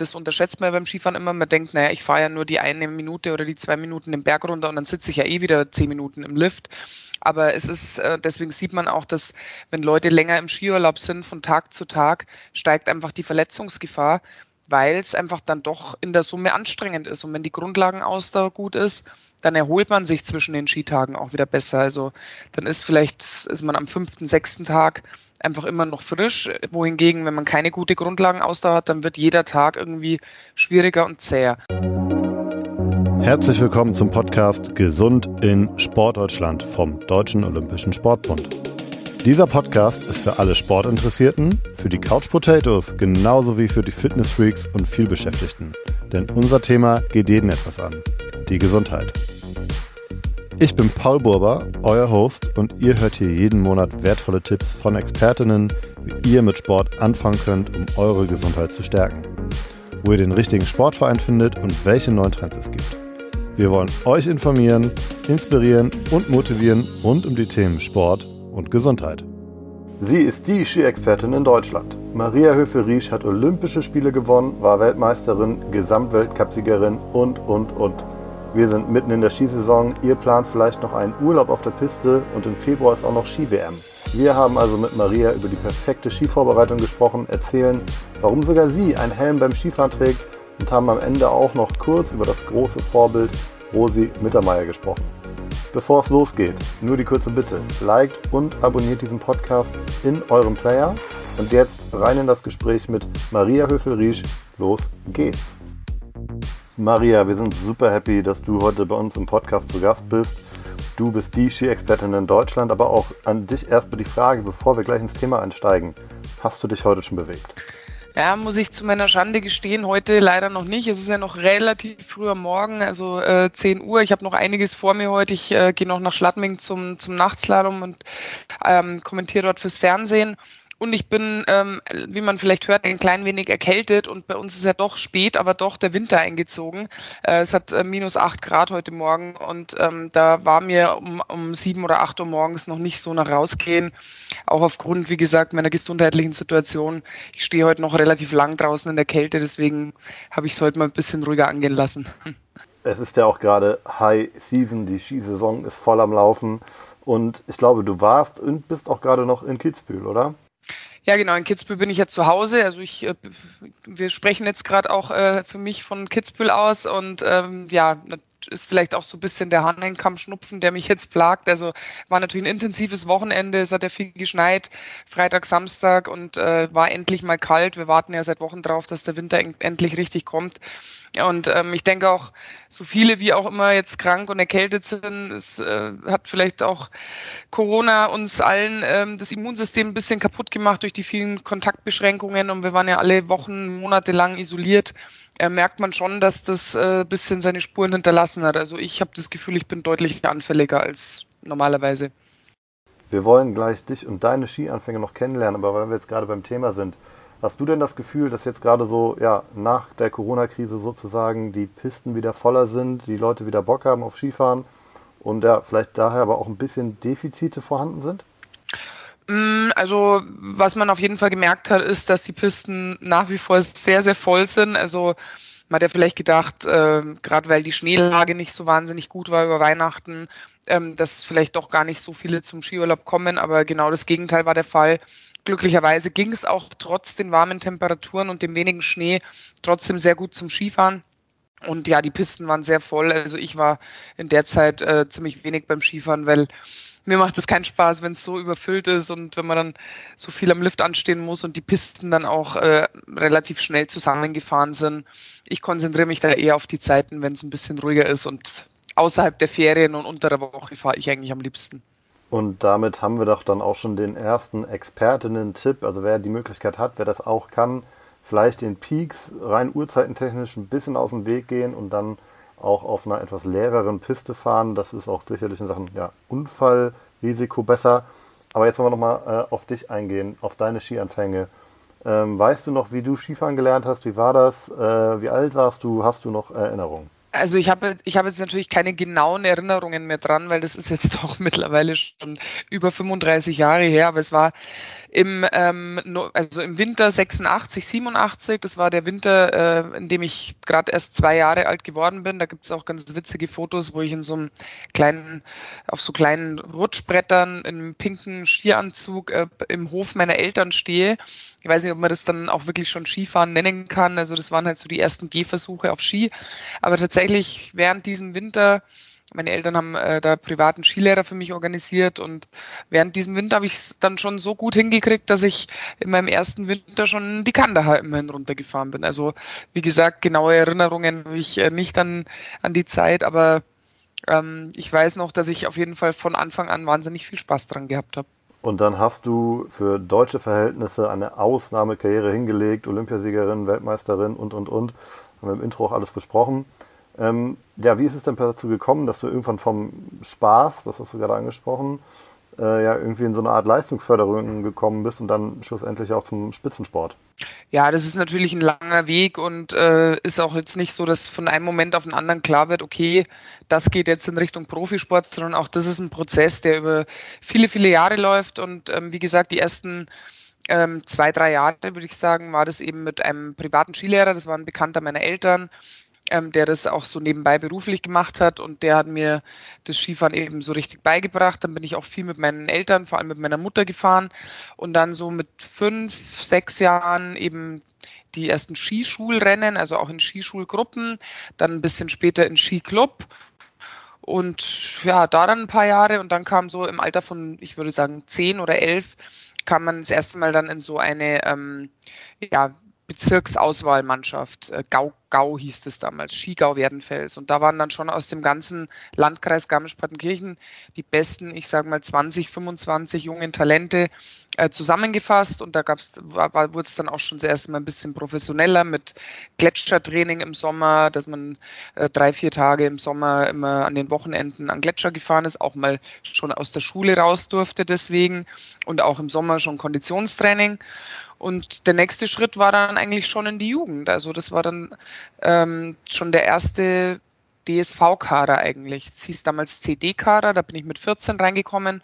das unterschätzt man ja beim Skifahren immer. Man denkt, naja, ich fahre ja nur die eine Minute oder die zwei Minuten den Berg runter und dann sitze ich ja eh wieder zehn Minuten im Lift. Aber es ist, äh, deswegen sieht man auch, dass wenn Leute länger im Skiurlaub sind, von Tag zu Tag, steigt einfach die Verletzungsgefahr, weil es einfach dann doch in der Summe anstrengend ist. Und wenn die Grundlagenausdauer gut ist, dann erholt man sich zwischen den Skitagen auch wieder besser. Also dann ist vielleicht, ist man am fünften, sechsten Tag einfach immer noch frisch. Wohingegen, wenn man keine gute Grundlagenausdauer hat, dann wird jeder Tag irgendwie schwieriger und zäher. Herzlich willkommen zum Podcast Gesund in Sportdeutschland vom Deutschen Olympischen Sportbund. Dieser Podcast ist für alle Sportinteressierten, für die Couch Potatoes genauso wie für die Fitnessfreaks und vielbeschäftigten. Denn unser Thema geht jeden etwas an. Die Gesundheit. Ich bin Paul Burber, euer Host, und ihr hört hier jeden Monat wertvolle Tipps von Expertinnen, wie ihr mit Sport anfangen könnt, um eure Gesundheit zu stärken. Wo ihr den richtigen Sportverein findet und welche neuen Trends es gibt. Wir wollen euch informieren, inspirieren und motivieren rund um die Themen Sport und Gesundheit. Sie ist die Ski-Expertin in Deutschland. Maria Höfel-Riesch hat Olympische Spiele gewonnen, war Weltmeisterin, Gesamtweltcupsiegerin und, und, und. Wir sind mitten in der Skisaison. Ihr plant vielleicht noch einen Urlaub auf der Piste und im Februar ist auch noch Ski-WM. Wir haben also mit Maria über die perfekte Skivorbereitung gesprochen, erzählen, warum sogar sie einen Helm beim Skifahren trägt und haben am Ende auch noch kurz über das große Vorbild Rosi Mittermeier gesprochen. Bevor es losgeht, nur die kurze Bitte. Liked und abonniert diesen Podcast in eurem Player. Und jetzt rein in das Gespräch mit Maria Höfel-Riesch. Los geht's! Maria, wir sind super happy, dass du heute bei uns im Podcast zu Gast bist. Du bist die Ski-Expertin in Deutschland, aber auch an dich erstmal die Frage, bevor wir gleich ins Thema einsteigen. Hast du dich heute schon bewegt? Ja, muss ich zu meiner Schande gestehen, heute leider noch nicht. Es ist ja noch relativ früh am Morgen, also äh, 10 Uhr. Ich habe noch einiges vor mir heute. Ich äh, gehe noch nach Schladming zum, zum Nachtslalom und ähm, kommentiere dort fürs Fernsehen. Und ich bin, ähm, wie man vielleicht hört, ein klein wenig erkältet und bei uns ist ja doch spät, aber doch der Winter eingezogen. Äh, es hat äh, minus acht Grad heute Morgen und ähm, da war mir um, um sieben oder acht Uhr morgens noch nicht so nach rausgehen. Auch aufgrund, wie gesagt, meiner gesundheitlichen Situation. Ich stehe heute noch relativ lang draußen in der Kälte, deswegen habe ich es heute mal ein bisschen ruhiger angehen lassen. Es ist ja auch gerade High Season, die Skisaison ist voll am Laufen. Und ich glaube, du warst und bist auch gerade noch in Kitzbühel, oder? Ja, genau. In Kitzbühel bin ich jetzt zu Hause. Also ich, äh, wir sprechen jetzt gerade auch äh, für mich von Kitzbühel aus und ähm, ja, ist vielleicht auch so ein bisschen der Hahnenkamm-Schnupfen, der mich jetzt plagt. Also war natürlich ein intensives Wochenende. Es hat ja viel geschneit, Freitag, Samstag und äh, war endlich mal kalt. Wir warten ja seit Wochen drauf, dass der Winter endlich richtig kommt. Und ähm, ich denke auch, so viele wie auch immer jetzt krank und erkältet sind, es äh, hat vielleicht auch Corona uns allen ähm, das Immunsystem ein bisschen kaputt gemacht durch die vielen Kontaktbeschränkungen und wir waren ja alle Wochen, Monate lang isoliert. Äh, merkt man schon, dass das äh, bisschen seine Spuren hinterlassen hat. Also ich habe das Gefühl, ich bin deutlich anfälliger als normalerweise. Wir wollen gleich dich und deine Skianfänge noch kennenlernen, aber weil wir jetzt gerade beim Thema sind, Hast du denn das Gefühl, dass jetzt gerade so ja, nach der Corona-Krise sozusagen die Pisten wieder voller sind, die Leute wieder Bock haben auf Skifahren und ja, vielleicht daher aber auch ein bisschen Defizite vorhanden sind? Mm, also, was man auf jeden Fall gemerkt hat, ist, dass die Pisten nach wie vor sehr, sehr voll sind. Also, man hat ja vielleicht gedacht, äh, gerade weil die Schneelage nicht so wahnsinnig gut war über Weihnachten, ähm, dass vielleicht doch gar nicht so viele zum Skiurlaub kommen, aber genau das Gegenteil war der Fall. Glücklicherweise ging es auch trotz den warmen Temperaturen und dem wenigen Schnee trotzdem sehr gut zum Skifahren. Und ja, die Pisten waren sehr voll. Also ich war in der Zeit äh, ziemlich wenig beim Skifahren, weil mir macht es keinen Spaß, wenn es so überfüllt ist und wenn man dann so viel am Lift anstehen muss und die Pisten dann auch äh, relativ schnell zusammengefahren sind. Ich konzentriere mich da eher auf die Zeiten, wenn es ein bisschen ruhiger ist und außerhalb der Ferien und unter der Woche fahre ich eigentlich am liebsten. Und damit haben wir doch dann auch schon den ersten Expertinnen-Tipp. Also wer die Möglichkeit hat, wer das auch kann, vielleicht den Peaks rein uhrzeitentechnisch ein bisschen aus dem Weg gehen und dann auch auf einer etwas leereren Piste fahren. Das ist auch sicherlich in Sachen ja, Unfallrisiko besser. Aber jetzt wollen wir nochmal äh, auf dich eingehen, auf deine Skianfänge. Ähm, weißt du noch, wie du Skifahren gelernt hast? Wie war das? Äh, wie alt warst du? Hast du noch Erinnerungen? Also ich habe ich habe jetzt natürlich keine genauen Erinnerungen mehr dran, weil das ist jetzt doch mittlerweile schon über 35 Jahre her, aber es war im ähm, also im Winter 86, 87, das war der Winter, äh, in dem ich gerade erst zwei Jahre alt geworden bin. Da gibt es auch ganz witzige Fotos, wo ich in so einem kleinen, auf so kleinen Rutschbrettern in einem pinken Skianzug äh, im Hof meiner Eltern stehe. Ich weiß nicht, ob man das dann auch wirklich schon Skifahren nennen kann. Also das waren halt so die ersten Gehversuche auf Ski. Aber tatsächlich während diesem Winter meine Eltern haben äh, da privaten Skilehrer für mich organisiert und während diesem Winter habe ich es dann schon so gut hingekriegt, dass ich in meinem ersten Winter schon die Kandahar immerhin runtergefahren bin. Also wie gesagt, genaue Erinnerungen habe ich äh, nicht an, an die Zeit, aber ähm, ich weiß noch, dass ich auf jeden Fall von Anfang an wahnsinnig viel Spaß dran gehabt habe. Und dann hast du für deutsche Verhältnisse eine Ausnahmekarriere hingelegt, Olympiasiegerin, Weltmeisterin und, und, und. Haben wir im Intro auch alles besprochen. Ähm, ja, wie ist es denn dazu gekommen, dass du irgendwann vom Spaß, das hast du gerade angesprochen, äh, ja irgendwie in so eine Art Leistungsförderung gekommen bist und dann schlussendlich auch zum Spitzensport? Ja, das ist natürlich ein langer Weg und äh, ist auch jetzt nicht so, dass von einem Moment auf den anderen klar wird, okay, das geht jetzt in Richtung Profisport, sondern auch das ist ein Prozess, der über viele, viele Jahre läuft und ähm, wie gesagt, die ersten ähm, zwei, drei Jahre, würde ich sagen, war das eben mit einem privaten Skilehrer, das war ein Bekannter meiner Eltern, ähm, der das auch so nebenbei beruflich gemacht hat und der hat mir das Skifahren eben so richtig beigebracht. Dann bin ich auch viel mit meinen Eltern, vor allem mit meiner Mutter gefahren und dann so mit fünf, sechs Jahren eben die ersten Skischulrennen, also auch in Skischulgruppen, dann ein bisschen später in Skiclub und ja, da dann ein paar Jahre und dann kam so im Alter von, ich würde sagen, zehn oder elf, kam man das erste Mal dann in so eine ähm, ja, Bezirksauswahlmannschaft. Äh, Gau, Gau hieß es damals, Skigau Werdenfels. Und da waren dann schon aus dem ganzen Landkreis Garmisch-Partenkirchen die besten, ich sage mal 20, 25 jungen Talente äh, zusammengefasst. Und da wurde es dann auch schon das erste Mal ein bisschen professioneller mit Gletschertraining im Sommer, dass man äh, drei, vier Tage im Sommer immer an den Wochenenden an Gletscher gefahren ist, auch mal schon aus der Schule raus durfte deswegen und auch im Sommer schon Konditionstraining. Und der nächste Schritt war dann eigentlich schon in die Jugend. Also das war dann ähm, schon der erste DSV-Kader eigentlich. Es hieß damals CD-Kader, da bin ich mit 14 reingekommen.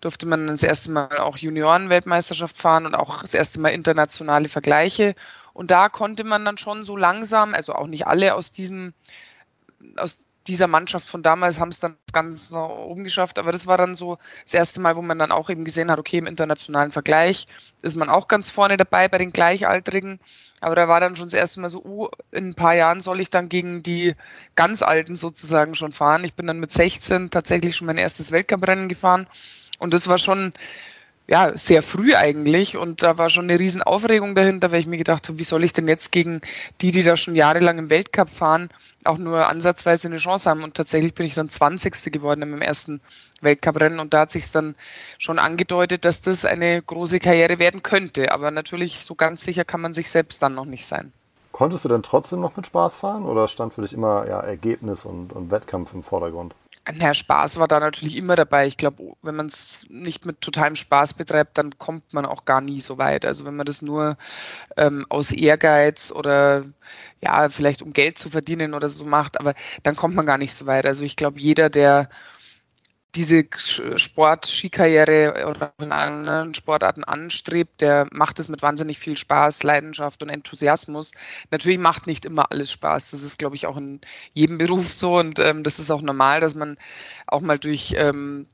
Durfte man das erste Mal auch Junioren-Weltmeisterschaft fahren und auch das erste Mal internationale Vergleiche. Und da konnte man dann schon so langsam, also auch nicht alle aus diesem, aus dieser Mannschaft von damals haben es dann ganz nach oben geschafft, aber das war dann so das erste Mal, wo man dann auch eben gesehen hat, okay, im internationalen Vergleich ist man auch ganz vorne dabei bei den Gleichaltrigen, aber da war dann schon das erste Mal so, oh, in ein paar Jahren soll ich dann gegen die ganz Alten sozusagen schon fahren. Ich bin dann mit 16 tatsächlich schon mein erstes Weltcuprennen gefahren. Und das war schon ja, sehr früh eigentlich und da war schon eine riesen Aufregung dahinter, weil ich mir gedacht habe, wie soll ich denn jetzt gegen die, die da schon jahrelang im Weltcup fahren, auch nur ansatzweise eine Chance haben und tatsächlich bin ich dann 20. geworden meinem ersten Weltcuprennen und da hat sich dann schon angedeutet, dass das eine große Karriere werden könnte, aber natürlich so ganz sicher kann man sich selbst dann noch nicht sein. Konntest du denn trotzdem noch mit Spaß fahren oder stand für dich immer ja, Ergebnis und, und Wettkampf im Vordergrund? Na, Spaß war da natürlich immer dabei. Ich glaube, wenn man es nicht mit totalem Spaß betreibt, dann kommt man auch gar nie so weit. Also wenn man das nur ähm, aus Ehrgeiz oder ja, vielleicht um Geld zu verdienen oder so macht, aber dann kommt man gar nicht so weit. Also ich glaube, jeder, der diese Sport-Skikarriere oder in anderen Sportarten anstrebt, der macht es mit wahnsinnig viel Spaß, Leidenschaft und Enthusiasmus. Natürlich macht nicht immer alles Spaß. Das ist, glaube ich, auch in jedem Beruf so und ähm, das ist auch normal, dass man auch mal durch ähm,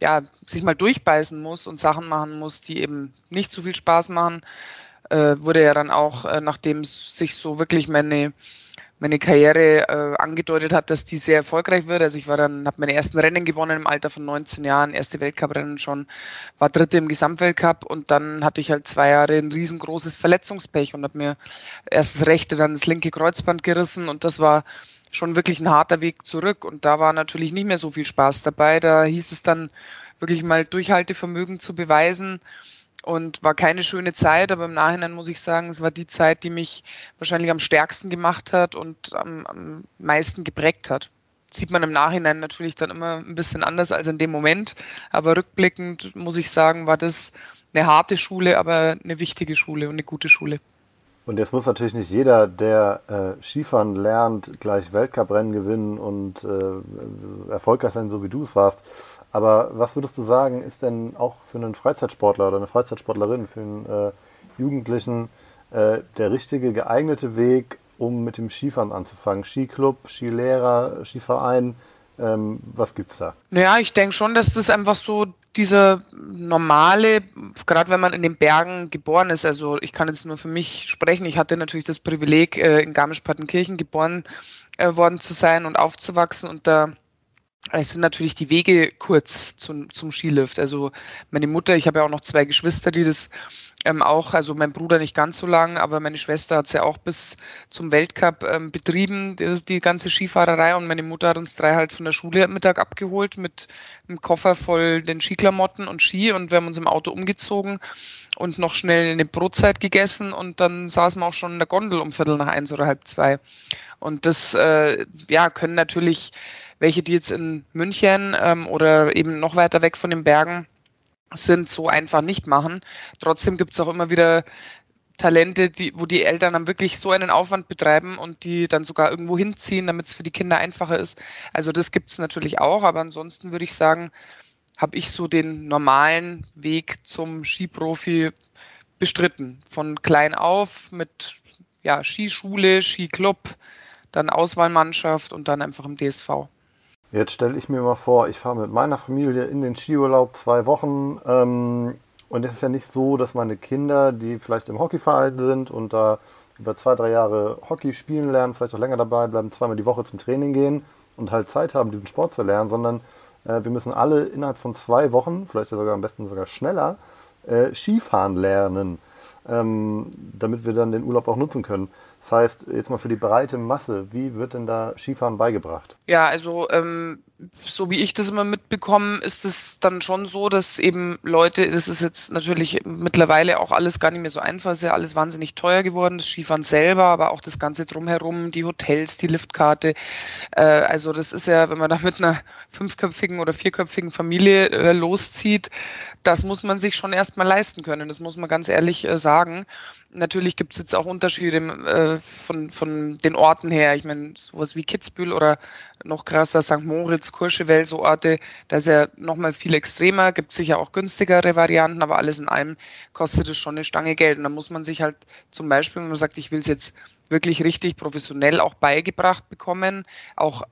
ja, sich mal durchbeißen muss und Sachen machen muss, die eben nicht so viel Spaß machen. Äh, wurde ja dann auch, äh, nachdem sich so wirklich meine meine Karriere äh, angedeutet hat, dass die sehr erfolgreich wird. Also ich war dann, habe meine ersten Rennen gewonnen im Alter von 19 Jahren, erste Weltcuprennen schon, war dritte im Gesamtweltcup und dann hatte ich halt zwei Jahre ein riesengroßes Verletzungspech und habe mir erst das rechte, dann das linke Kreuzband gerissen und das war schon wirklich ein harter Weg zurück und da war natürlich nicht mehr so viel Spaß dabei. Da hieß es dann wirklich mal Durchhaltevermögen zu beweisen und war keine schöne Zeit, aber im Nachhinein muss ich sagen, es war die Zeit, die mich wahrscheinlich am stärksten gemacht hat und am, am meisten geprägt hat. Sieht man im Nachhinein natürlich dann immer ein bisschen anders als in dem Moment, aber rückblickend muss ich sagen, war das eine harte Schule, aber eine wichtige Schule und eine gute Schule. Und jetzt muss natürlich nicht jeder, der äh, Skifahren lernt, gleich Weltcuprennen gewinnen und äh, erfolgreich sein, so wie du es warst. Aber was würdest du sagen, ist denn auch für einen Freizeitsportler oder eine Freizeitsportlerin, für einen äh, Jugendlichen äh, der richtige, geeignete Weg, um mit dem Skifahren anzufangen? Skiclub, Skilehrer, Skiverein, ähm, was gibt's da? Naja, ich denke schon, dass das einfach so dieser normale, gerade wenn man in den Bergen geboren ist, also ich kann jetzt nur für mich sprechen, ich hatte natürlich das Privileg, äh, in Garmisch-Partenkirchen geboren äh, worden zu sein und aufzuwachsen und da es sind natürlich die Wege kurz zum, zum Skilift. Also meine Mutter, ich habe ja auch noch zwei Geschwister, die das ähm, auch, also mein Bruder nicht ganz so lang, aber meine Schwester hat es ja auch bis zum Weltcup ähm, betrieben, das, die ganze Skifahrerei. Und meine Mutter hat uns drei halt von der Schule am Mittag abgeholt mit einem Koffer voll den Skiklamotten und Ski und wir haben uns im Auto umgezogen und noch schnell eine Brotzeit gegessen und dann saßen wir auch schon in der Gondel um Viertel nach eins oder halb zwei. Und das äh, ja, können natürlich welche, die jetzt in München ähm, oder eben noch weiter weg von den Bergen sind, so einfach nicht machen. Trotzdem gibt es auch immer wieder Talente, die, wo die Eltern dann wirklich so einen Aufwand betreiben und die dann sogar irgendwo hinziehen, damit es für die Kinder einfacher ist. Also das gibt es natürlich auch, aber ansonsten würde ich sagen, habe ich so den normalen Weg zum Skiprofi bestritten. Von klein auf mit ja, Skischule, Skiclub, dann Auswahlmannschaft und dann einfach im DSV. Jetzt stelle ich mir mal vor, ich fahre mit meiner Familie in den Skiurlaub zwei Wochen. Ähm, und es ist ja nicht so, dass meine Kinder, die vielleicht im Hockeyverein sind und da über zwei, drei Jahre Hockey spielen lernen, vielleicht auch länger dabei bleiben, zweimal die Woche zum Training gehen und halt Zeit haben, diesen Sport zu lernen, sondern äh, wir müssen alle innerhalb von zwei Wochen, vielleicht sogar am besten sogar schneller, äh, Skifahren lernen, ähm, damit wir dann den Urlaub auch nutzen können. Das heißt, jetzt mal für die breite Masse, wie wird denn da Skifahren beigebracht? Ja, also ähm, so wie ich das immer mitbekomme, ist es dann schon so, dass eben Leute, das ist jetzt natürlich mittlerweile auch alles gar nicht mehr so einfach, ist ja alles wahnsinnig teuer geworden, das Skifahren selber, aber auch das Ganze drumherum, die Hotels, die Liftkarte. Äh, also das ist ja, wenn man da mit einer fünfköpfigen oder vierköpfigen Familie äh, loszieht, das muss man sich schon erstmal leisten können, das muss man ganz ehrlich äh, sagen. Natürlich gibt es jetzt auch Unterschiede äh, von, von den Orten her. Ich meine, sowas wie Kitzbühel oder noch krasser St. Moritz, Courchevel, so Orte, da ist ja nochmal viel extremer, gibt sicher auch günstigere Varianten, aber alles in allem kostet es schon eine Stange Geld. Und da muss man sich halt zum Beispiel, wenn man sagt, ich will es jetzt wirklich richtig professionell auch beigebracht bekommen, auch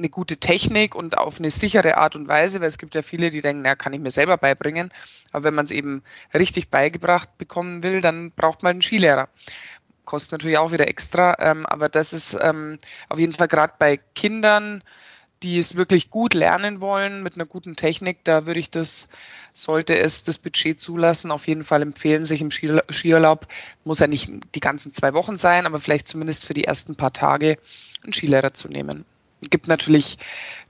eine gute Technik und auf eine sichere Art und Weise, weil es gibt ja viele, die denken, na, kann ich mir selber beibringen. Aber wenn man es eben richtig beigebracht bekommen will, dann braucht man einen Skilehrer. Kostet natürlich auch wieder extra, ähm, aber das ist ähm, auf jeden Fall gerade bei Kindern, die es wirklich gut lernen wollen mit einer guten Technik, da würde ich das, sollte es das Budget zulassen, auf jeden Fall empfehlen, sich im Skiurlaub, muss ja nicht die ganzen zwei Wochen sein, aber vielleicht zumindest für die ersten paar Tage einen Skilehrer zu nehmen gibt natürlich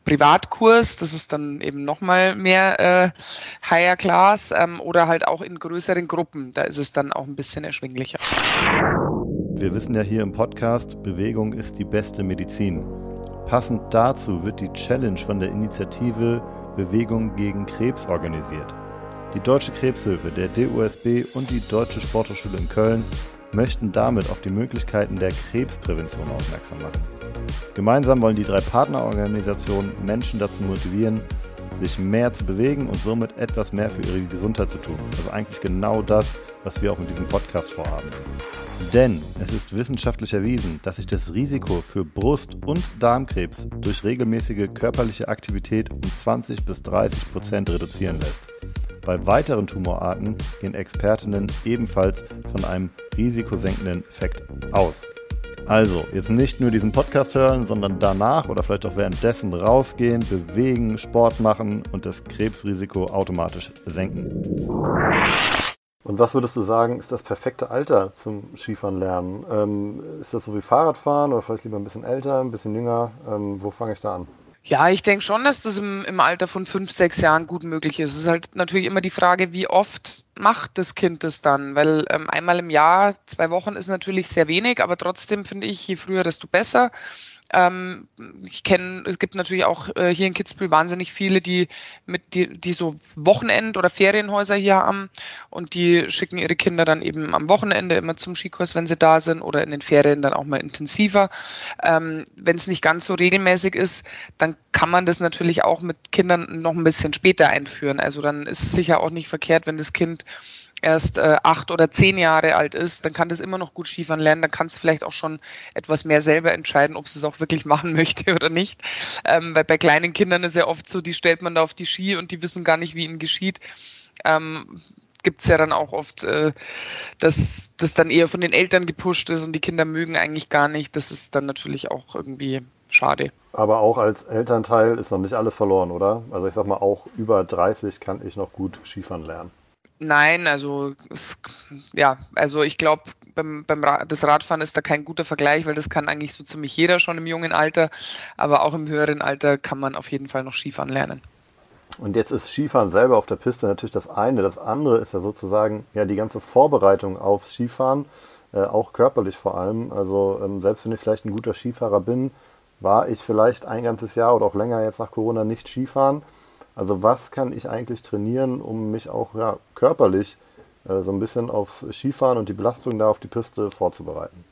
Privatkurs, das ist dann eben nochmal mehr äh, Higher Class ähm, oder halt auch in größeren Gruppen, da ist es dann auch ein bisschen erschwinglicher. Wir wissen ja hier im Podcast, Bewegung ist die beste Medizin. Passend dazu wird die Challenge von der Initiative Bewegung gegen Krebs organisiert. Die Deutsche Krebshilfe, der DUSB und die Deutsche Sporthochschule in Köln möchten damit auf die Möglichkeiten der Krebsprävention aufmerksam machen. Gemeinsam wollen die drei Partnerorganisationen Menschen dazu motivieren, sich mehr zu bewegen und somit etwas mehr für ihre Gesundheit zu tun. Also eigentlich genau das, was wir auch mit diesem Podcast vorhaben. Denn es ist wissenschaftlich erwiesen, dass sich das Risiko für Brust- und Darmkrebs durch regelmäßige körperliche Aktivität um 20 bis 30 Prozent reduzieren lässt. Bei weiteren Tumorarten gehen Expertinnen ebenfalls von einem risikosenkenden Effekt aus. Also, jetzt nicht nur diesen Podcast hören, sondern danach oder vielleicht auch währenddessen rausgehen, bewegen, Sport machen und das Krebsrisiko automatisch senken. Und was würdest du sagen, ist das perfekte Alter zum Skifahren lernen? Ähm, ist das so wie Fahrradfahren oder vielleicht lieber ein bisschen älter, ein bisschen jünger? Ähm, wo fange ich da an? Ja, ich denke schon, dass das im, im Alter von fünf, sechs Jahren gut möglich ist. Es ist halt natürlich immer die Frage, wie oft macht das Kind das dann? Weil ähm, einmal im Jahr, zwei Wochen ist natürlich sehr wenig, aber trotzdem finde ich, je früher, desto besser. Ähm, ich kenne, es gibt natürlich auch äh, hier in Kitzbühel wahnsinnig viele, die mit die, die so Wochenend- oder Ferienhäuser hier haben und die schicken ihre Kinder dann eben am Wochenende immer zum Skikurs, wenn sie da sind oder in den Ferien dann auch mal intensiver. Ähm, wenn es nicht ganz so regelmäßig ist, dann kann man das natürlich auch mit Kindern noch ein bisschen später einführen. Also dann ist es sicher auch nicht verkehrt, wenn das Kind erst äh, acht oder zehn Jahre alt ist, dann kann das immer noch gut Skifahren lernen. Dann kannst du vielleicht auch schon etwas mehr selber entscheiden, ob es es auch wirklich machen möchte oder nicht. Ähm, weil bei kleinen Kindern ist ja oft so, die stellt man da auf die Ski und die wissen gar nicht, wie ihnen geschieht. Ähm, gibt es ja dann auch oft, äh, dass das dann eher von den Eltern gepusht ist und die Kinder mögen eigentlich gar nicht. Das ist dann natürlich auch irgendwie schade. Aber auch als Elternteil ist noch nicht alles verloren, oder? Also ich sag mal, auch über 30 kann ich noch gut Skifahren lernen. Nein, also es, ja, also ich glaube, beim, beim Ra das Radfahren ist da kein guter Vergleich, weil das kann eigentlich so ziemlich jeder schon im jungen Alter, aber auch im höheren Alter kann man auf jeden Fall noch Skifahren lernen. Und jetzt ist Skifahren selber auf der Piste natürlich das eine. Das andere ist ja sozusagen ja die ganze Vorbereitung aufs Skifahren, äh, auch körperlich vor allem. Also ähm, selbst wenn ich vielleicht ein guter Skifahrer bin, war ich vielleicht ein ganzes Jahr oder auch länger jetzt nach Corona nicht Skifahren also was kann ich eigentlich trainieren, um mich auch ja, körperlich äh, so ein bisschen aufs Skifahren und die Belastung da auf die Piste vorzubereiten?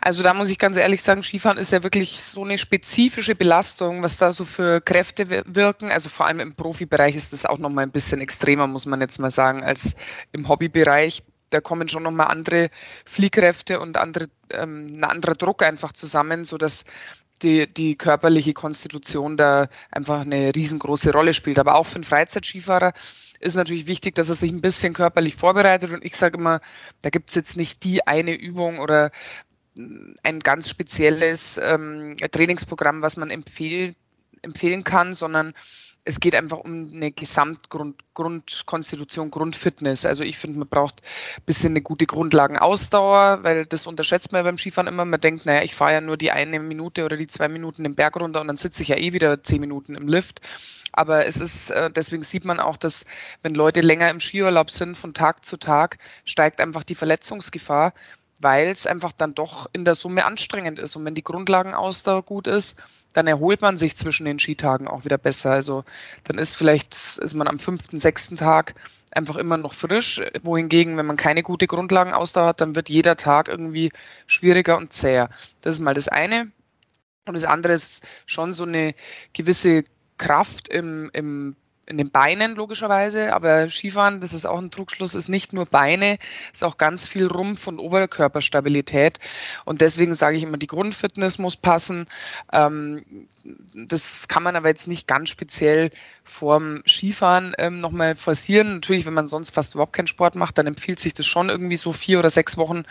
Also da muss ich ganz ehrlich sagen, Skifahren ist ja wirklich so eine spezifische Belastung, was da so für Kräfte wirken. Also vor allem im Profibereich ist das auch nochmal ein bisschen extremer, muss man jetzt mal sagen, als im Hobbybereich. Da kommen schon nochmal andere Fliehkräfte und andere, ähm, ein anderer Druck einfach zusammen, sodass die, die körperliche Konstitution da einfach eine riesengroße Rolle spielt. Aber auch für einen Freizeitskifahrer ist natürlich wichtig, dass er sich ein bisschen körperlich vorbereitet. Und ich sage immer, da gibt es jetzt nicht die eine Übung oder ein ganz spezielles ähm, Trainingsprogramm, was man empfehl, empfehlen kann, sondern es geht einfach um eine Gesamtgrundkonstitution, Grundfitness. Also ich finde, man braucht ein bisschen eine gute Grundlagenausdauer, weil das unterschätzt man ja beim Skifahren immer. Man denkt, naja, ich fahre ja nur die eine Minute oder die zwei Minuten den Berg runter und dann sitze ich ja eh wieder zehn Minuten im Lift. Aber es ist, äh, deswegen sieht man auch, dass wenn Leute länger im Skiurlaub sind, von Tag zu Tag, steigt einfach die Verletzungsgefahr, weil es einfach dann doch in der Summe anstrengend ist. Und wenn die Grundlagenausdauer gut ist, dann erholt man sich zwischen den Skitagen auch wieder besser. Also dann ist vielleicht, ist man am fünften, sechsten Tag einfach immer noch frisch. Wohingegen, wenn man keine gute Grundlagenausdauer hat, dann wird jeder Tag irgendwie schwieriger und zäher. Das ist mal das eine. Und das andere ist schon so eine gewisse Kraft im, im in den Beinen logischerweise, aber Skifahren, das ist auch ein Trugschluss, ist nicht nur Beine, ist auch ganz viel Rumpf- und Oberkörperstabilität. Und deswegen sage ich immer, die Grundfitness muss passen. Ähm, das kann man aber jetzt nicht ganz speziell vorm Skifahren ähm, nochmal forcieren. Natürlich, wenn man sonst fast überhaupt keinen Sport macht, dann empfiehlt sich das schon irgendwie so vier oder sechs Wochen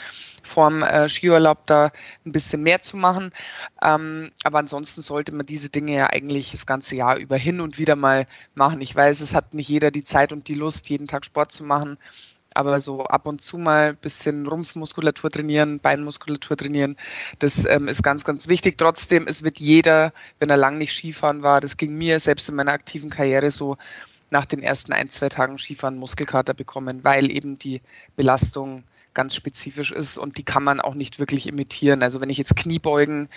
vorm äh, Skiurlaub da ein bisschen mehr zu machen. Ähm, aber ansonsten sollte man diese Dinge ja eigentlich das ganze Jahr über hin und wieder mal machen. Ich weiß, es hat nicht jeder die Zeit und die Lust, jeden Tag Sport zu machen. Aber so ab und zu mal ein bisschen Rumpfmuskulatur trainieren, Beinmuskulatur trainieren, das ähm, ist ganz, ganz wichtig. Trotzdem, es wird jeder, wenn er lang nicht Skifahren war, das ging mir selbst in meiner aktiven Karriere so, nach den ersten ein, zwei Tagen Skifahren Muskelkater bekommen, weil eben die Belastung ganz spezifisch ist und die kann man auch nicht wirklich imitieren. Also wenn ich jetzt Kniebeugen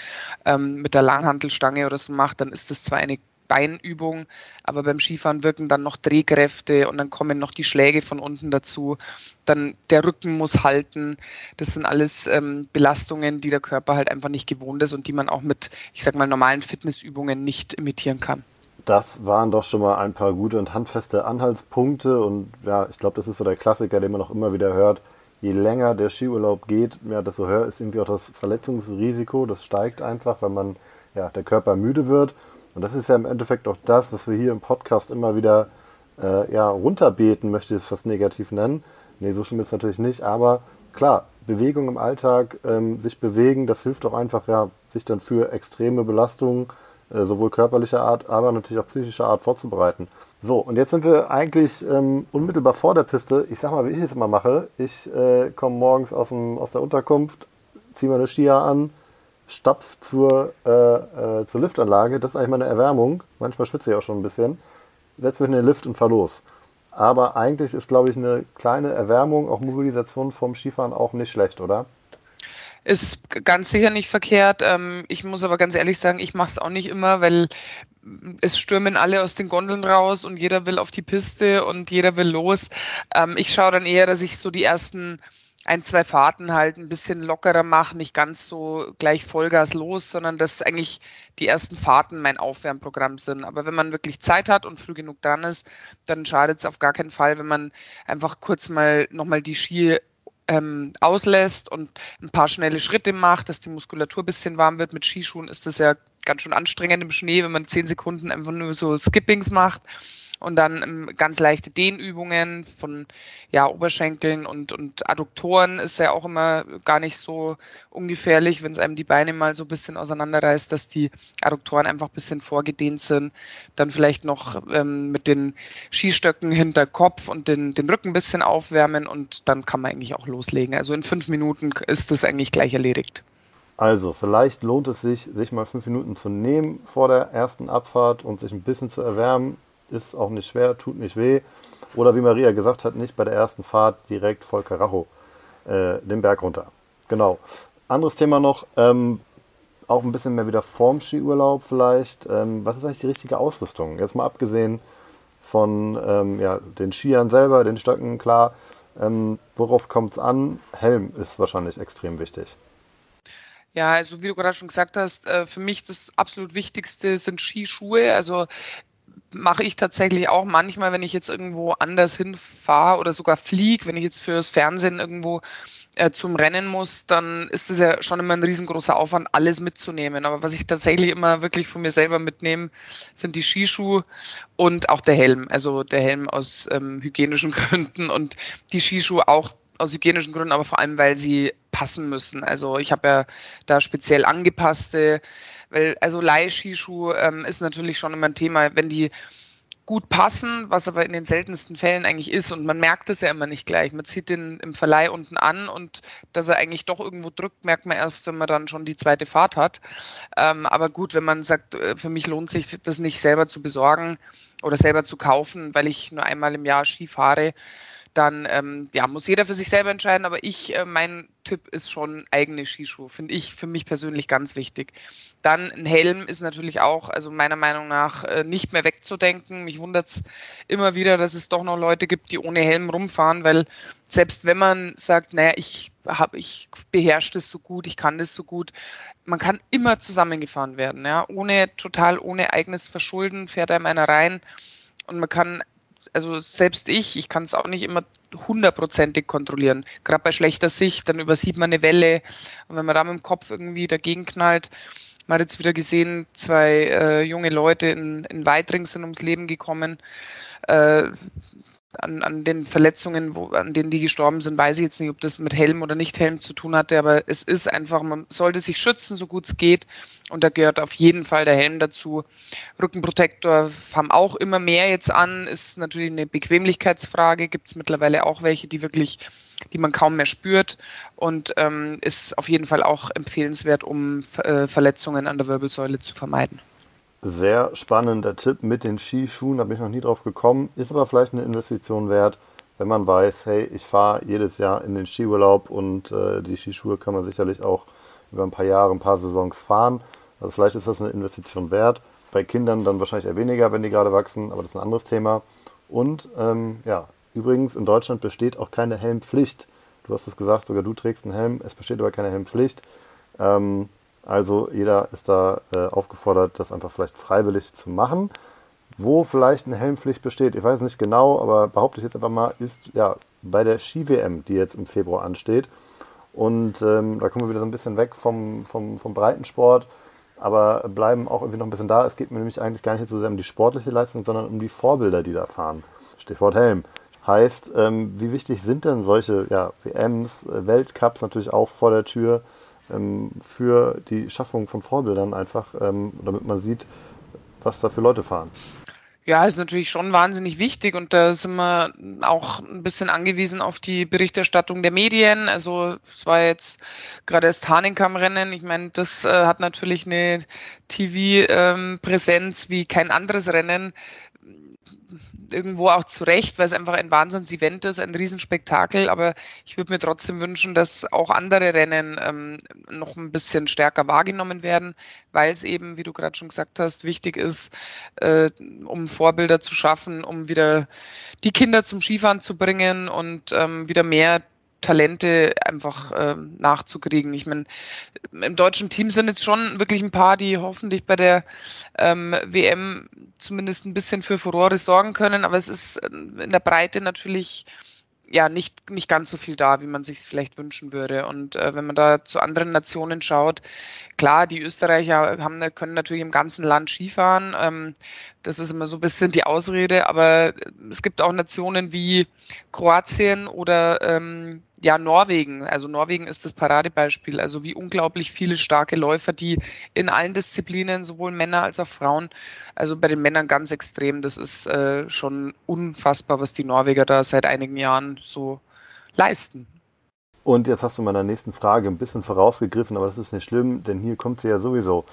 ähm, mit der Langhantelstange oder so mache, dann ist das zwar eine Beinübung, aber beim Skifahren wirken dann noch Drehkräfte und dann kommen noch die Schläge von unten dazu. Dann der Rücken muss halten. Das sind alles ähm, Belastungen, die der Körper halt einfach nicht gewohnt ist und die man auch mit, ich sag mal, normalen Fitnessübungen nicht imitieren kann. Das waren doch schon mal ein paar gute und handfeste Anhaltspunkte und ja, ich glaube, das ist so der Klassiker, den man auch immer wieder hört je länger der Skiurlaub geht, ja, desto höher ist irgendwie auch das Verletzungsrisiko. Das steigt einfach, weil man, ja, der Körper müde wird. Und das ist ja im Endeffekt auch das, was wir hier im Podcast immer wieder äh, ja, runterbeten, möchte ich es fast negativ nennen. Nee, so schlimm ist es natürlich nicht, aber klar, Bewegung im Alltag, ähm, sich bewegen, das hilft auch einfach, ja, sich dann für extreme Belastungen, äh, sowohl körperlicher Art, aber natürlich auch psychischer Art vorzubereiten. So, und jetzt sind wir eigentlich ähm, unmittelbar vor der Piste. Ich sag mal, wie ich es immer mache. Ich äh, komme morgens aus, dem, aus der Unterkunft, ziehe meine Skier an, stapf zur, äh, äh, zur Liftanlage. Das ist eigentlich meine Erwärmung. Manchmal schwitze ich auch schon ein bisschen. Setze mich in den Lift und fahre los. Aber eigentlich ist, glaube ich, eine kleine Erwärmung, auch Mobilisation vom Skifahren auch nicht schlecht, oder? Ist ganz sicher nicht verkehrt. Ähm, ich muss aber ganz ehrlich sagen, ich mache es auch nicht immer, weil es stürmen alle aus den Gondeln raus und jeder will auf die Piste und jeder will los. Ähm, ich schaue dann eher, dass ich so die ersten ein, zwei Fahrten halt ein bisschen lockerer mache, nicht ganz so gleich Vollgas los, sondern dass eigentlich die ersten Fahrten mein Aufwärmprogramm sind. Aber wenn man wirklich Zeit hat und früh genug dran ist, dann schadet es auf gar keinen Fall, wenn man einfach kurz mal nochmal die Ski ähm, auslässt und ein paar schnelle Schritte macht, dass die Muskulatur ein bisschen warm wird. Mit Skischuhen ist das ja ganz schön anstrengend im Schnee, wenn man zehn Sekunden einfach nur so Skippings macht und dann ähm, ganz leichte Dehnübungen von ja, Oberschenkeln und, und Adduktoren ist ja auch immer gar nicht so ungefährlich, wenn es einem die Beine mal so ein bisschen auseinanderreißt, dass die Adduktoren einfach ein bisschen vorgedehnt sind. Dann vielleicht noch ähm, mit den Skistöcken hinter Kopf und den, den Rücken ein bisschen aufwärmen und dann kann man eigentlich auch loslegen. Also in fünf Minuten ist das eigentlich gleich erledigt. Also, vielleicht lohnt es sich, sich mal fünf Minuten zu nehmen vor der ersten Abfahrt und sich ein bisschen zu erwärmen ist auch nicht schwer, tut nicht weh. Oder wie Maria gesagt hat, nicht bei der ersten Fahrt direkt voll Karacho äh, den Berg runter. Genau. Anderes Thema noch, ähm, auch ein bisschen mehr wieder vorm Skiurlaub vielleicht. Ähm, was ist eigentlich die richtige Ausrüstung? Jetzt mal abgesehen von ähm, ja, den Skiern selber, den Stöcken, klar. Ähm, worauf kommt es an? Helm ist wahrscheinlich extrem wichtig. Ja, also wie du gerade schon gesagt hast, äh, für mich das absolut Wichtigste sind Skischuhe. Also mache ich tatsächlich auch manchmal, wenn ich jetzt irgendwo anders hinfahre oder sogar fliege, wenn ich jetzt fürs Fernsehen irgendwo äh, zum Rennen muss, dann ist es ja schon immer ein riesengroßer Aufwand, alles mitzunehmen. Aber was ich tatsächlich immer wirklich von mir selber mitnehme, sind die Skischuhe und auch der Helm. Also der Helm aus ähm, hygienischen Gründen und die Skischuhe auch aus hygienischen Gründen, aber vor allem, weil sie passen müssen. Also ich habe ja da speziell angepasste weil also Leihskischuh ähm, ist natürlich schon immer ein Thema, wenn die gut passen, was aber in den seltensten Fällen eigentlich ist. Und man merkt es ja immer nicht gleich. Man zieht den im Verleih unten an und dass er eigentlich doch irgendwo drückt, merkt man erst, wenn man dann schon die zweite Fahrt hat. Ähm, aber gut, wenn man sagt, äh, für mich lohnt sich das nicht selber zu besorgen oder selber zu kaufen, weil ich nur einmal im Jahr Ski fahre, dann ähm, ja, muss jeder für sich selber entscheiden. Aber ich, äh, mein Tipp ist schon eigene Skischuhe, finde ich für mich persönlich ganz wichtig. Dann ein Helm ist natürlich auch, also meiner Meinung nach, äh, nicht mehr wegzudenken. Mich wundert es immer wieder, dass es doch noch Leute gibt, die ohne Helm rumfahren, weil selbst wenn man sagt, naja, ich habe, ich beherrsche das so gut, ich kann das so gut, man kann immer zusammengefahren werden, ja, ohne total ohne eigenes Verschulden fährt einem einer rein und man kann also selbst ich, ich kann es auch nicht immer hundertprozentig kontrollieren. Gerade bei schlechter Sicht, dann übersieht man eine Welle und wenn man da mit dem Kopf irgendwie dagegen knallt, man hat jetzt wieder gesehen, zwei äh, junge Leute in, in Weitring sind ums Leben gekommen. Äh, an, an den Verletzungen, wo, an denen die gestorben sind, weiß ich jetzt nicht, ob das mit Helm oder nicht Helm zu tun hatte, aber es ist einfach, man sollte sich schützen, so gut es geht. Und da gehört auf jeden Fall der Helm dazu. Rückenprotektor haben auch immer mehr jetzt an, ist natürlich eine Bequemlichkeitsfrage, gibt es mittlerweile auch welche, die wirklich die man kaum mehr spürt und ähm, ist auf jeden Fall auch empfehlenswert, um äh, Verletzungen an der Wirbelsäule zu vermeiden. Sehr spannender Tipp mit den Skischuhen, da bin ich noch nie drauf gekommen, ist aber vielleicht eine Investition wert, wenn man weiß, hey, ich fahre jedes Jahr in den Skiurlaub und äh, die Skischuhe kann man sicherlich auch über ein paar Jahre, ein paar Saisons fahren. Also vielleicht ist das eine Investition wert. Bei Kindern dann wahrscheinlich eher weniger, wenn die gerade wachsen, aber das ist ein anderes Thema. Und ähm, ja, übrigens, in Deutschland besteht auch keine Helmpflicht. Du hast es gesagt, sogar du trägst einen Helm, es besteht aber keine Helmpflicht. Ähm, also jeder ist da äh, aufgefordert, das einfach vielleicht freiwillig zu machen. Wo vielleicht eine Helmpflicht besteht, ich weiß nicht genau, aber behaupte ich jetzt einfach mal, ist ja bei der Ski-WM, die jetzt im Februar ansteht. Und ähm, da kommen wir wieder so ein bisschen weg vom, vom, vom Breitensport, aber bleiben auch irgendwie noch ein bisschen da. Es geht mir nämlich eigentlich gar nicht so sehr um die sportliche Leistung, sondern um die Vorbilder, die da fahren. Stichwort Helm. Heißt, ähm, wie wichtig sind denn solche ja, WMs, äh, Weltcups natürlich auch vor der Tür? Ähm, für die Schaffung von Vorbildern einfach, ähm, damit man sieht, was da für Leute fahren. Ja, ist natürlich schon wahnsinnig wichtig und da sind wir auch ein bisschen angewiesen auf die Berichterstattung der Medien. Also es war jetzt gerade das Hahnenkamm-Rennen. Ich meine, das äh, hat natürlich eine TV-Präsenz ähm, wie kein anderes Rennen irgendwo auch zu Recht, weil es einfach ein Wahnsinns-Event ist, ein Riesenspektakel. Aber ich würde mir trotzdem wünschen, dass auch andere Rennen ähm, noch ein bisschen stärker wahrgenommen werden, weil es eben, wie du gerade schon gesagt hast, wichtig ist, äh, um Vorbilder zu schaffen, um wieder die Kinder zum Skifahren zu bringen und ähm, wieder mehr Talente einfach äh, nachzukriegen. Ich meine, im deutschen Team sind jetzt schon wirklich ein paar, die hoffentlich bei der ähm, WM zumindest ein bisschen für Furore sorgen können, aber es ist in der Breite natürlich ja nicht, nicht ganz so viel da, wie man sich vielleicht wünschen würde. Und äh, wenn man da zu anderen Nationen schaut, klar, die Österreicher haben, können natürlich im ganzen Land Skifahren. Ähm, das ist immer so ein bisschen die Ausrede, aber es gibt auch Nationen wie Kroatien oder ähm, ja, Norwegen. Also Norwegen ist das Paradebeispiel. Also wie unglaublich viele starke Läufer, die in allen Disziplinen, sowohl Männer als auch Frauen, also bei den Männern ganz extrem. Das ist äh, schon unfassbar, was die Norweger da seit einigen Jahren so leisten. Und jetzt hast du meiner nächsten Frage ein bisschen vorausgegriffen, aber das ist nicht schlimm, denn hier kommt sie ja sowieso.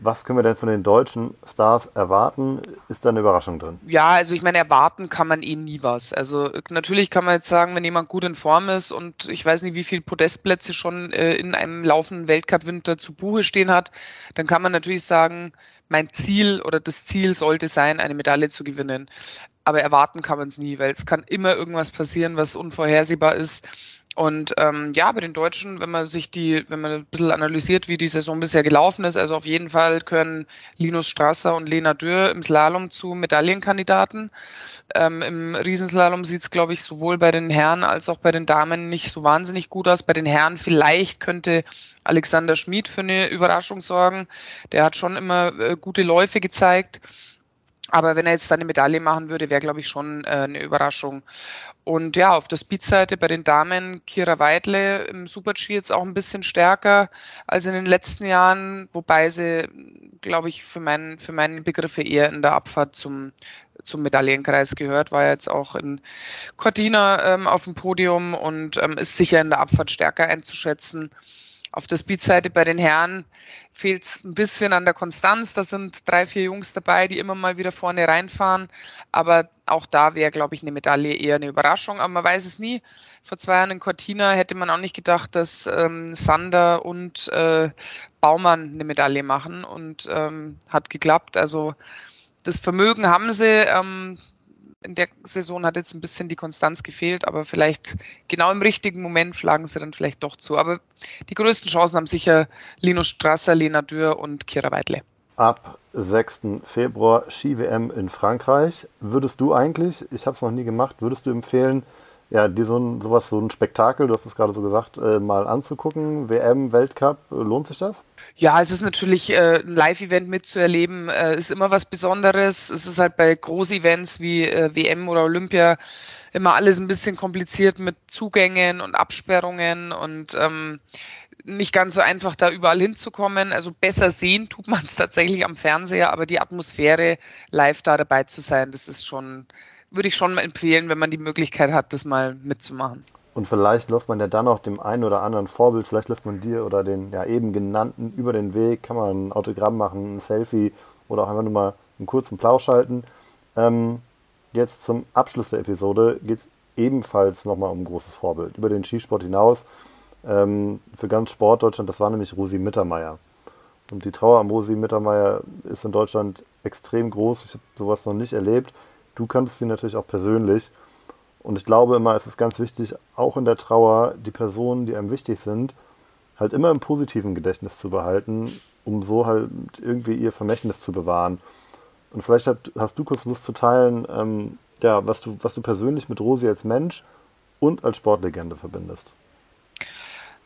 Was können wir denn von den deutschen Stars erwarten? Ist da eine Überraschung drin? Ja, also ich meine, erwarten kann man eh nie was. Also natürlich kann man jetzt sagen, wenn jemand gut in Form ist und ich weiß nicht, wie viele Podestplätze schon äh, in einem laufenden Weltcup-Winter zu Buche stehen hat, dann kann man natürlich sagen, mein Ziel oder das Ziel sollte sein, eine Medaille zu gewinnen. Aber erwarten kann man es nie, weil es kann immer irgendwas passieren, was unvorhersehbar ist. Und ähm, ja, bei den Deutschen, wenn man sich die, wenn man ein bisschen analysiert, wie die Saison bisher gelaufen ist, also auf jeden Fall können Linus Strasser und Lena Dürr im Slalom zu Medaillenkandidaten. Ähm, Im Riesenslalom sieht es, glaube ich, sowohl bei den Herren als auch bei den Damen nicht so wahnsinnig gut aus. Bei den Herren vielleicht könnte Alexander Schmid für eine Überraschung sorgen. Der hat schon immer äh, gute Läufe gezeigt. Aber wenn er jetzt eine Medaille machen würde, wäre, glaube ich, schon äh, eine Überraschung. Und ja, auf der Speedseite bei den Damen Kira Weidle im Super-G jetzt auch ein bisschen stärker als in den letzten Jahren, wobei sie, glaube ich, für, mein, für meine Begriffe eher in der Abfahrt zum, zum Medaillenkreis gehört, war jetzt auch in Cortina ähm, auf dem Podium und ähm, ist sicher in der Abfahrt stärker einzuschätzen. Auf der Speedseite bei den Herren fehlt es ein bisschen an der Konstanz. Da sind drei, vier Jungs dabei, die immer mal wieder vorne reinfahren. Aber auch da wäre, glaube ich, eine Medaille eher eine Überraschung. Aber man weiß es nie. Vor zwei Jahren in Cortina hätte man auch nicht gedacht, dass ähm, Sander und äh, Baumann eine Medaille machen. Und ähm, hat geklappt. Also das Vermögen haben sie. Ähm, in der Saison hat jetzt ein bisschen die Konstanz gefehlt, aber vielleicht genau im richtigen Moment schlagen sie dann vielleicht doch zu. Aber die größten Chancen haben sicher Linus Strasser, Lena Dürr und Kira Weidle. Ab 6. Februar Ski-WM in Frankreich. Würdest du eigentlich, ich habe es noch nie gemacht, würdest du empfehlen, ja, die so ein, sowas, so ein Spektakel, du hast es gerade so gesagt, äh, mal anzugucken. WM, Weltcup, äh, lohnt sich das? Ja, es ist natürlich äh, ein Live-Event mitzuerleben, äh, ist immer was Besonderes. Es ist halt bei Groß-Events wie äh, WM oder Olympia immer alles ein bisschen kompliziert mit Zugängen und Absperrungen und ähm, nicht ganz so einfach, da überall hinzukommen. Also besser sehen tut man es tatsächlich am Fernseher, aber die Atmosphäre, live da dabei zu sein, das ist schon würde ich schon mal empfehlen, wenn man die Möglichkeit hat, das mal mitzumachen. Und vielleicht läuft man ja dann auch dem einen oder anderen Vorbild, vielleicht läuft man dir oder den ja eben genannten über den Weg, kann man ein Autogramm machen, ein Selfie oder auch einfach nur mal einen kurzen Plausch halten. Ähm, jetzt zum Abschluss der Episode geht es ebenfalls nochmal um ein großes Vorbild. Über den Skisport hinaus, ähm, für ganz Sportdeutschland, das war nämlich Rosi Mittermeier. Und die Trauer am Rosi Mittermeier ist in Deutschland extrem groß. Ich habe sowas noch nicht erlebt. Du kanntest sie natürlich auch persönlich. Und ich glaube immer, es ist ganz wichtig, auch in der Trauer die Personen, die einem wichtig sind, halt immer im positiven Gedächtnis zu behalten, um so halt irgendwie ihr Vermächtnis zu bewahren. Und vielleicht hat, hast du kurz Lust zu teilen, ähm, ja, was du, was du persönlich mit Rosi als Mensch und als Sportlegende verbindest.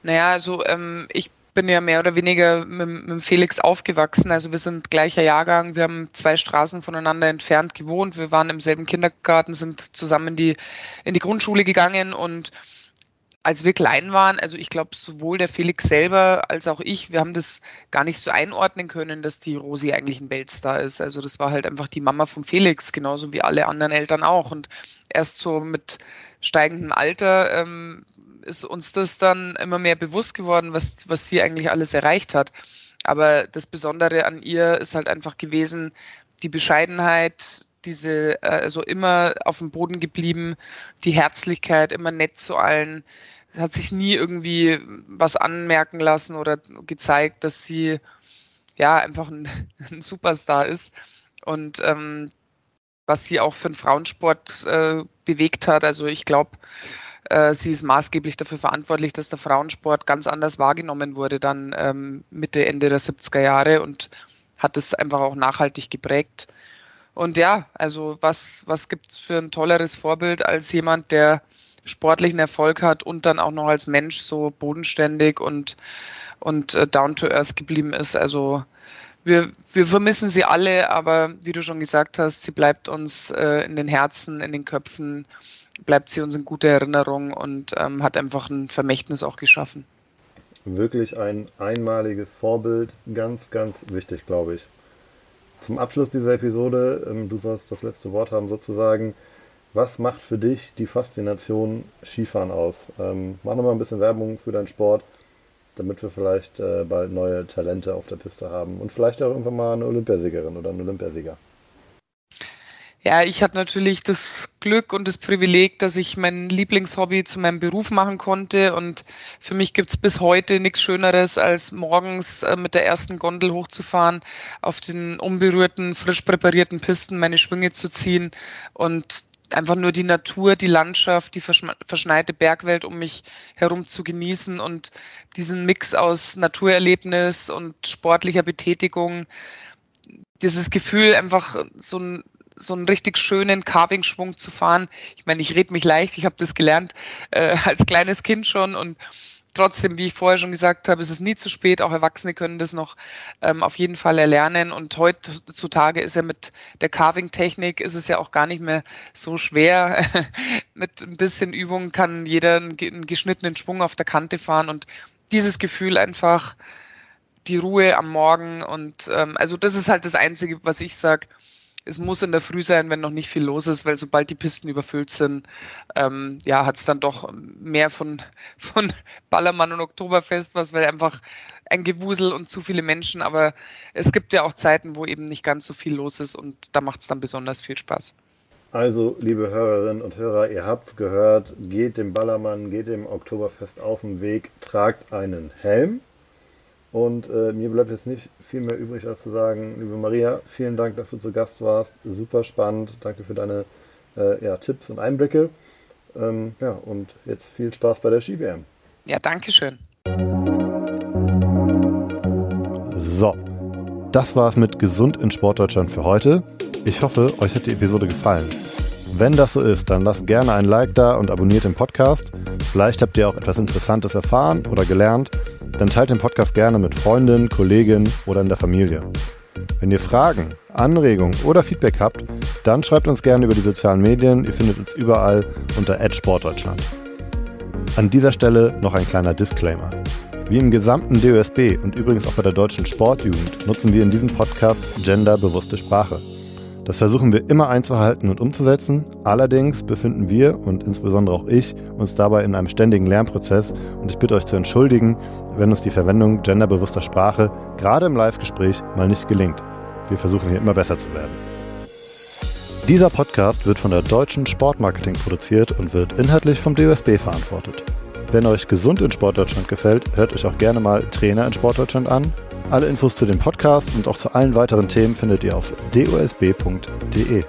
Naja, also ähm, ich bin ja mehr oder weniger mit, mit Felix aufgewachsen. Also wir sind gleicher Jahrgang. Wir haben zwei Straßen voneinander entfernt gewohnt. Wir waren im selben Kindergarten, sind zusammen in die, in die Grundschule gegangen und als wir klein waren, also ich glaube, sowohl der Felix selber als auch ich, wir haben das gar nicht so einordnen können, dass die Rosi eigentlich ein Weltstar ist. Also das war halt einfach die Mama von Felix, genauso wie alle anderen Eltern auch. Und erst so mit steigendem Alter ähm, ist uns das dann immer mehr bewusst geworden, was, was sie eigentlich alles erreicht hat. Aber das Besondere an ihr ist halt einfach gewesen, die Bescheidenheit, diese, äh, also immer auf dem Boden geblieben, die Herzlichkeit, immer nett zu allen, hat sich nie irgendwie was anmerken lassen oder gezeigt, dass sie ja einfach ein, ein Superstar ist. Und ähm, was sie auch für den Frauensport äh, bewegt hat. Also ich glaube, sie ist maßgeblich dafür verantwortlich, dass der Frauensport ganz anders wahrgenommen wurde dann ähm, Mitte, Ende der 70er Jahre und hat es einfach auch nachhaltig geprägt. Und ja, also was, was gibt es für ein tolleres Vorbild als jemand, der sportlichen Erfolg hat und dann auch noch als Mensch so bodenständig und, und äh, down to earth geblieben ist. Also wir, wir vermissen sie alle, aber wie du schon gesagt hast, sie bleibt uns äh, in den Herzen, in den Köpfen, bleibt sie uns in guter Erinnerung und ähm, hat einfach ein Vermächtnis auch geschaffen. Wirklich ein einmaliges Vorbild, ganz, ganz wichtig, glaube ich. Zum Abschluss dieser Episode, ähm, du sollst das letzte Wort haben sozusagen. Was macht für dich die Faszination Skifahren aus? Ähm, mach nochmal ein bisschen Werbung für deinen Sport damit wir vielleicht äh, bald neue Talente auf der Piste haben und vielleicht auch irgendwann mal eine Olympiasiegerin oder einen Olympiasieger. Ja, ich hatte natürlich das Glück und das Privileg, dass ich mein Lieblingshobby zu meinem Beruf machen konnte. Und für mich gibt es bis heute nichts Schöneres, als morgens äh, mit der ersten Gondel hochzufahren, auf den unberührten, frisch präparierten Pisten meine Schwinge zu ziehen und einfach nur die Natur, die Landschaft, die verschneite Bergwelt um mich herum zu genießen und diesen Mix aus Naturerlebnis und sportlicher Betätigung, dieses Gefühl, einfach so ein so einen richtig schönen Carving-Schwung zu fahren. Ich meine, ich rede mich leicht, ich habe das gelernt äh, als kleines Kind schon und trotzdem, wie ich vorher schon gesagt habe, ist es nie zu spät. Auch Erwachsene können das noch ähm, auf jeden Fall erlernen. Und heutzutage ist ja mit der Carving-Technik ist es ja auch gar nicht mehr so schwer. mit ein bisschen Übung kann jeder einen, geschnittenen Schwung auf der Kante fahren und dieses Gefühl einfach die Ruhe am Morgen und ähm, also das ist halt das Einzige, was ich sage es muss in der Früh sein, wenn noch nicht viel los ist, weil sobald die Pisten überfüllt sind, ähm, ja, hat es dann doch mehr von, von Ballermann und Oktoberfest, was weil einfach ein Gewusel und zu viele Menschen, aber es gibt ja auch Zeiten, wo eben nicht ganz so viel los ist und da macht es dann besonders viel Spaß. Also, liebe Hörerinnen und Hörer, ihr habt es gehört, geht dem Ballermann, geht dem Oktoberfest auf den Weg, tragt einen Helm. Und äh, mir bleibt jetzt nicht viel mehr übrig, als zu sagen, liebe Maria, vielen Dank, dass du zu Gast warst. Super spannend. Danke für deine äh, ja, Tipps und Einblicke. Ähm, ja, und jetzt viel Spaß bei der Ski-WM. Ja, danke schön. So, das war's mit Gesund in Sportdeutschland für heute. Ich hoffe, euch hat die Episode gefallen. Wenn das so ist, dann lasst gerne ein Like da und abonniert den Podcast. Vielleicht habt ihr auch etwas Interessantes erfahren oder gelernt dann teilt den Podcast gerne mit Freundinnen, Kollegen oder in der Familie. Wenn ihr Fragen, Anregungen oder Feedback habt, dann schreibt uns gerne über die sozialen Medien. Ihr findet uns überall unter Sportdeutschland. An dieser Stelle noch ein kleiner Disclaimer. Wie im gesamten DOSB und übrigens auch bei der deutschen Sportjugend nutzen wir in diesem Podcast genderbewusste Sprache. Das versuchen wir immer einzuhalten und umzusetzen. Allerdings befinden wir und insbesondere auch ich uns dabei in einem ständigen Lernprozess und ich bitte euch zu entschuldigen, wenn uns die Verwendung genderbewusster Sprache gerade im Live-Gespräch mal nicht gelingt. Wir versuchen hier immer besser zu werden. Dieser Podcast wird von der Deutschen Sportmarketing produziert und wird inhaltlich vom DOSB verantwortet. Wenn euch Gesund in Sportdeutschland gefällt, hört euch auch gerne mal Trainer in Sportdeutschland an alle Infos zu dem Podcast und auch zu allen weiteren Themen findet ihr auf dosb.de.